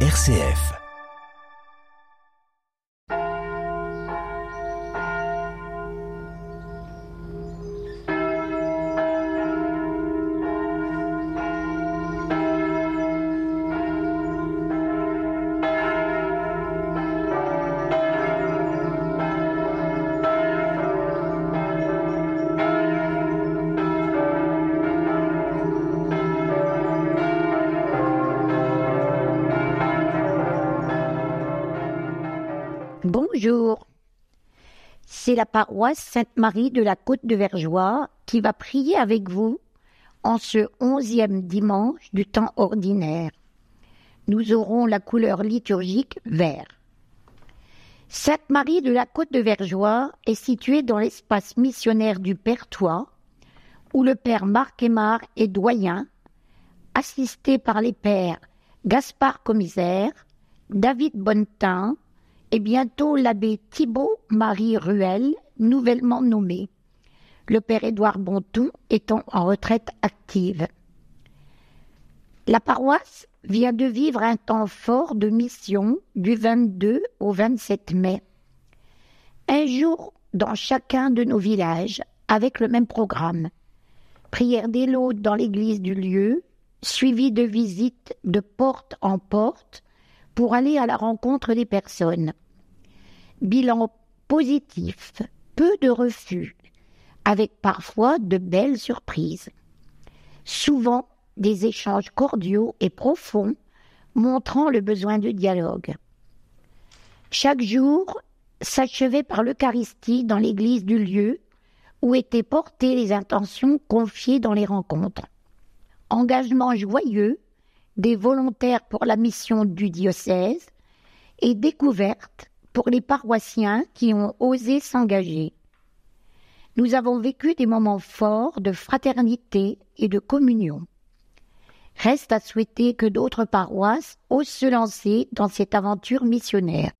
RCF. C'est la paroisse Sainte-Marie de la Côte de Vergeois qui va prier avec vous en ce onzième dimanche du temps ordinaire. Nous aurons la couleur liturgique vert. Sainte-Marie de la Côte de Vergeois est située dans l'espace missionnaire du Pertois, où le père Marc Aymar est doyen, assisté par les pères Gaspard Commissaire, David Bonnetin, et bientôt l'abbé Thibault Marie Ruel, nouvellement nommé, le père Édouard Bontou étant en retraite active. La paroisse vient de vivre un temps fort de mission du 22 au 27 mai. Un jour dans chacun de nos villages avec le même programme. Prière des lots dans l'église du lieu, suivi de visites de porte en porte pour aller à la rencontre des personnes. Bilan positif, peu de refus, avec parfois de belles surprises. Souvent des échanges cordiaux et profonds montrant le besoin de dialogue. Chaque jour s'achevait par l'Eucharistie dans l'église du lieu où étaient portées les intentions confiées dans les rencontres. Engagement joyeux des volontaires pour la mission du diocèse et découverte pour les paroissiens qui ont osé s'engager. Nous avons vécu des moments forts de fraternité et de communion. Reste à souhaiter que d'autres paroisses osent se lancer dans cette aventure missionnaire.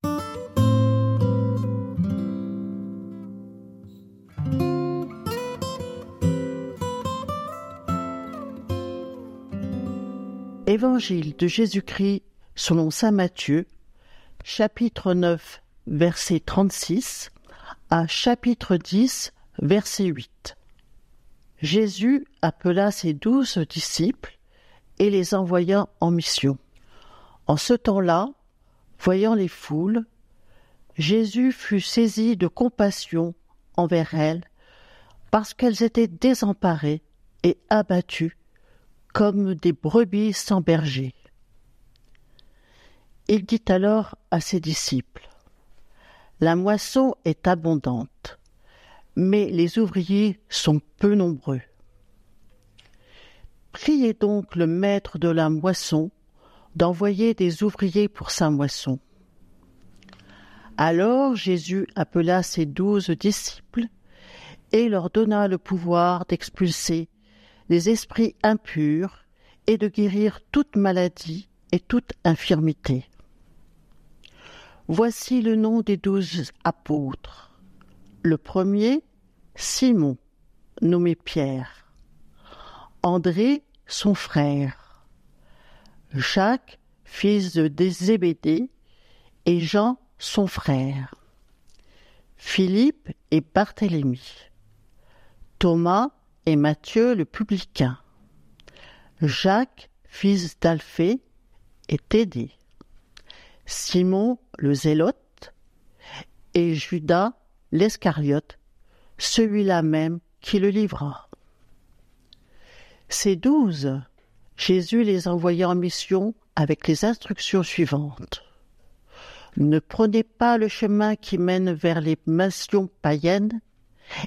Évangile de Jésus-Christ selon Saint Matthieu, chapitre 9, verset 36 à chapitre 10, verset 8. Jésus appela ses douze disciples et les envoya en mission. En ce temps-là, voyant les foules, Jésus fut saisi de compassion envers elles parce qu'elles étaient désemparées et abattues comme des brebis sans berger. Il dit alors à ses disciples, La moisson est abondante, mais les ouvriers sont peu nombreux. Priez donc le maître de la moisson d'envoyer des ouvriers pour sa moisson. Alors Jésus appela ses douze disciples et leur donna le pouvoir d'expulser les esprits impurs et de guérir toute maladie et toute infirmité. Voici le nom des douze apôtres. Le premier, Simon, nommé Pierre. André, son frère. Jacques, fils de Zébédée, et Jean, son frère. Philippe et Barthélemy. Thomas et Matthieu le publicain. Jacques, fils d'Alphée, et Thédée. Simon le Zélote et Judas l'Escariote, celui-là même qui le livra. Ces douze, Jésus les envoya en mission avec les instructions suivantes. Ne prenez pas le chemin qui mène vers les nations païennes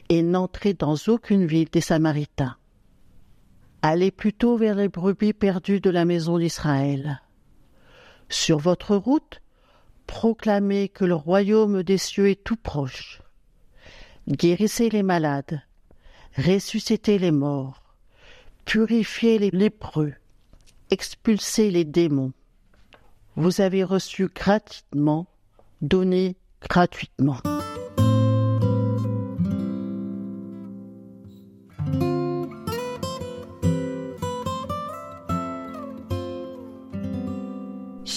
et n'entrez dans aucune ville des Samaritains. Allez plutôt vers les brebis perdues de la maison d'Israël. Sur votre route, proclamez que le royaume des cieux est tout proche. Guérissez les malades, ressuscitez les morts, purifiez les lépreux, expulsez les démons. Vous avez reçu gratuitement, donnez gratuitement.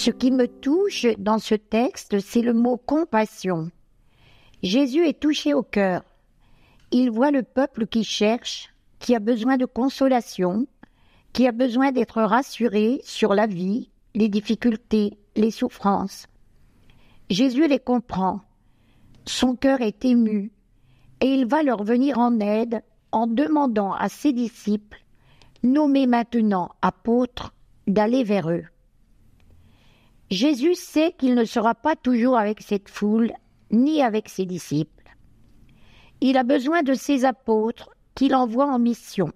Ce qui me touche dans ce texte, c'est le mot compassion. Jésus est touché au cœur. Il voit le peuple qui cherche, qui a besoin de consolation, qui a besoin d'être rassuré sur la vie, les difficultés, les souffrances. Jésus les comprend. Son cœur est ému et il va leur venir en aide en demandant à ses disciples, nommés maintenant apôtres, d'aller vers eux. Jésus sait qu'il ne sera pas toujours avec cette foule, ni avec ses disciples. Il a besoin de ses apôtres qu'il envoie en mission.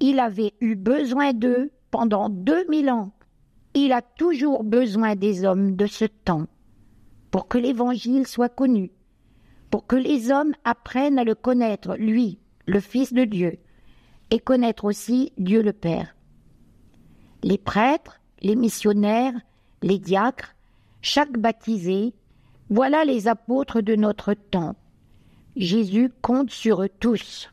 Il avait eu besoin d'eux pendant deux mille ans. Il a toujours besoin des hommes de ce temps pour que l'Évangile soit connu, pour que les hommes apprennent à le connaître, lui, le Fils de Dieu, et connaître aussi Dieu le Père. Les prêtres, les missionnaires, les diacres, chaque baptisé, voilà les apôtres de notre temps. Jésus compte sur eux tous.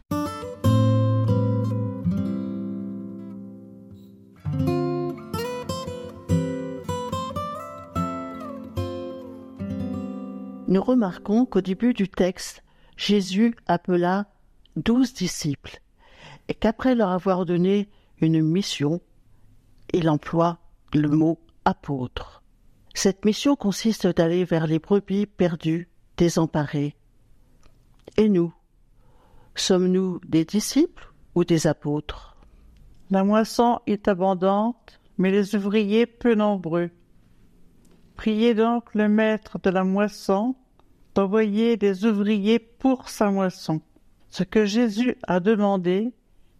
Nous remarquons qu'au début du texte, Jésus appela douze disciples et qu'après leur avoir donné une mission, il emploie le mot Cette mission consiste d'aller vers les brebis perdues, désemparées. Et nous, sommes-nous des disciples ou des apôtres? La moisson est abondante, mais les ouvriers peu nombreux. Priez donc le maître de la moisson d'envoyer des ouvriers pour sa moisson. Ce que Jésus a demandé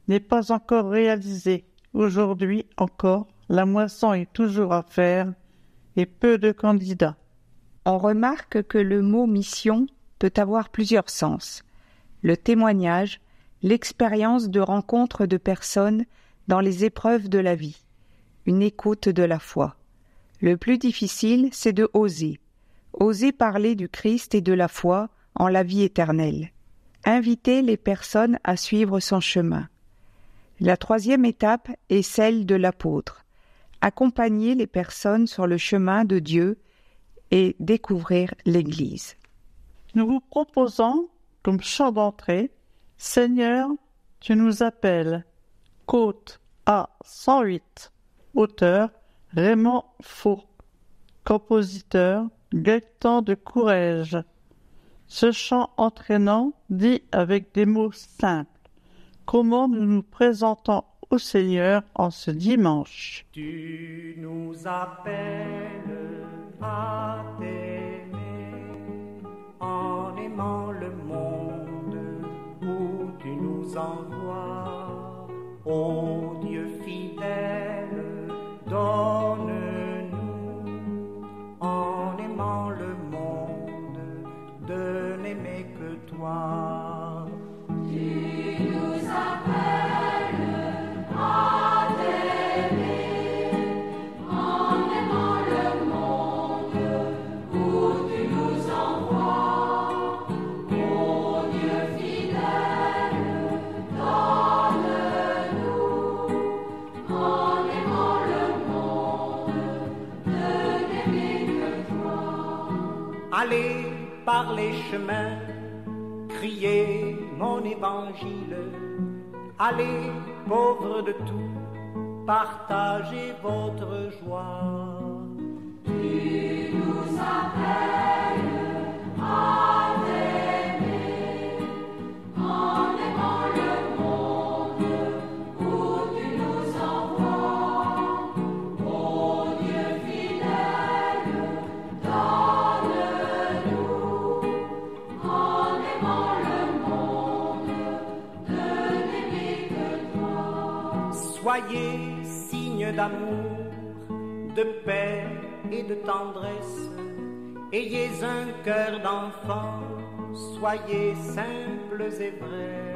n'est pas encore réalisé. Aujourd'hui encore, la moisson est toujours à faire et peu de candidats. On remarque que le mot mission peut avoir plusieurs sens. Le témoignage, l'expérience de rencontre de personnes dans les épreuves de la vie, une écoute de la foi. Le plus difficile, c'est de oser. Oser parler du Christ et de la foi en la vie éternelle inviter les personnes à suivre son chemin. La troisième étape est celle de l'apôtre, accompagner les personnes sur le chemin de Dieu et découvrir l'Église. Nous vous proposons comme chant d'entrée Seigneur, tu nous appelles. Côte A 108. Auteur Raymond Faux. Compositeur Gaëtan de Courrèges. Ce chant entraînant dit avec des mots simples comment nous nous présentons au Seigneur en ce dimanche. Tu nous appelles à t'aimer en aimant le monde où tu nous envoies. Mon évangile. Allez, pauvres de tout, partagez votre joie. Tu nous appelles Soyez signe d'amour, de paix et de tendresse. Ayez un cœur d'enfant, soyez simples et vrais.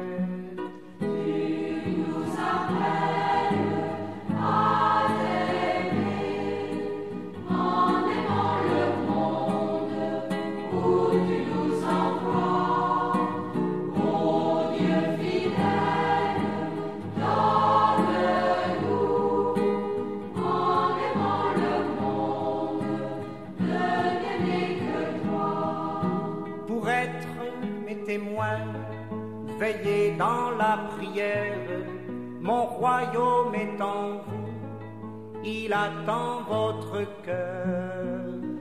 Royaume est en vous, il attend votre cœur.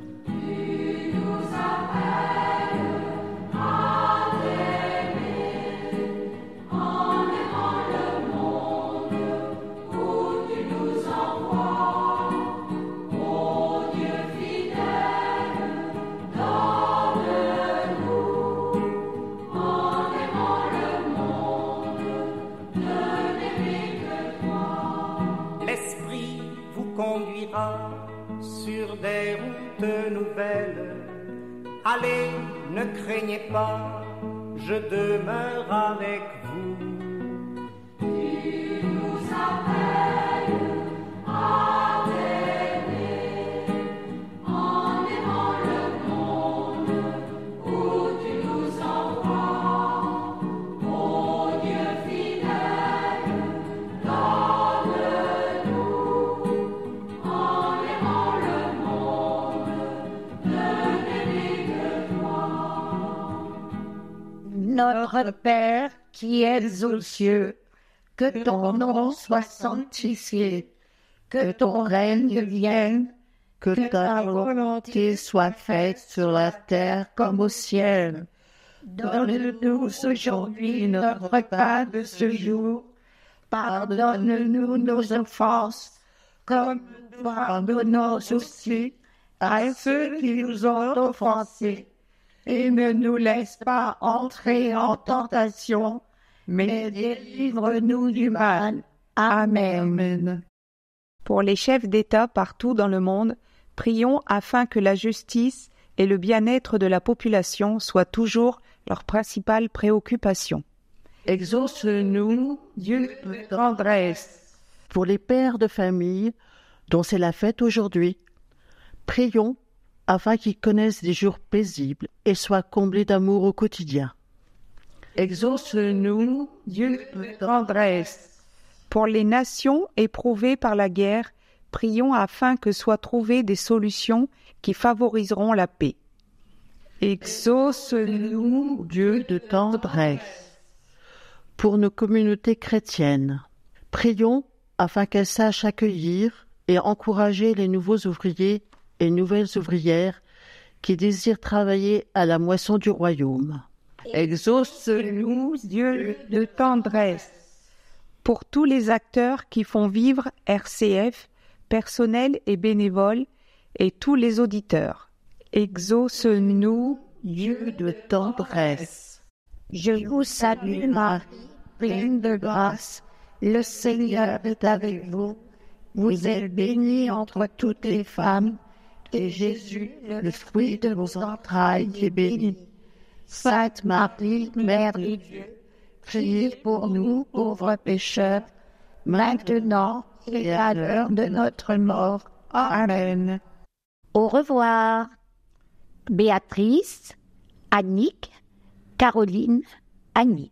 Sur des routes nouvelles. Allez, ne craignez pas, je demeure avec vous. Père qui es aux cieux, que ton nom soit sanctifié, que ton règne vienne, Que ta volonté soit faite sur la terre comme au ciel. Donne-nous aujourd'hui notre repas de ce jour. Pardonne-nous nos offenses, comme nous pardonnons aussi à ceux qui nous ont offensés. Et ne nous laisse pas entrer en tentation, mais délivre-nous du mal. Amen. Pour les chefs d'État partout dans le monde, prions afin que la justice et le bien-être de la population soient toujours leur principale préoccupation. Exauce-nous, Dieu de tendresse. Pour les pères de famille dont c'est la fête aujourd'hui, prions afin qu'ils connaissent des jours paisibles et soient comblés d'amour au quotidien. Exauce-nous, Dieu de tendresse. Pour les nations éprouvées par la guerre, prions afin que soient trouvées des solutions qui favoriseront la paix. Exauce-nous, Dieu de tendresse. Pour nos communautés chrétiennes, prions afin qu'elles sachent accueillir et encourager les nouveaux ouvriers et nouvelles ouvrières qui désirent travailler à la moisson du royaume. Exauce-nous, Dieu de tendresse. Pour tous les acteurs qui font vivre RCF, personnel et bénévoles, et tous les auditeurs. Exauce-nous, Dieu de tendresse. Je vous salue, Marie, pleine de grâce. Le Seigneur est avec vous. Vous êtes bénie entre toutes les femmes, et Jésus, le fruit de vos entrailles, est béni. Sainte Marie, Mère de Dieu, priez pour nous, pauvres pécheurs, maintenant et à l'heure de notre mort. Amen. Au revoir. Béatrice, Annick, Caroline, Annie.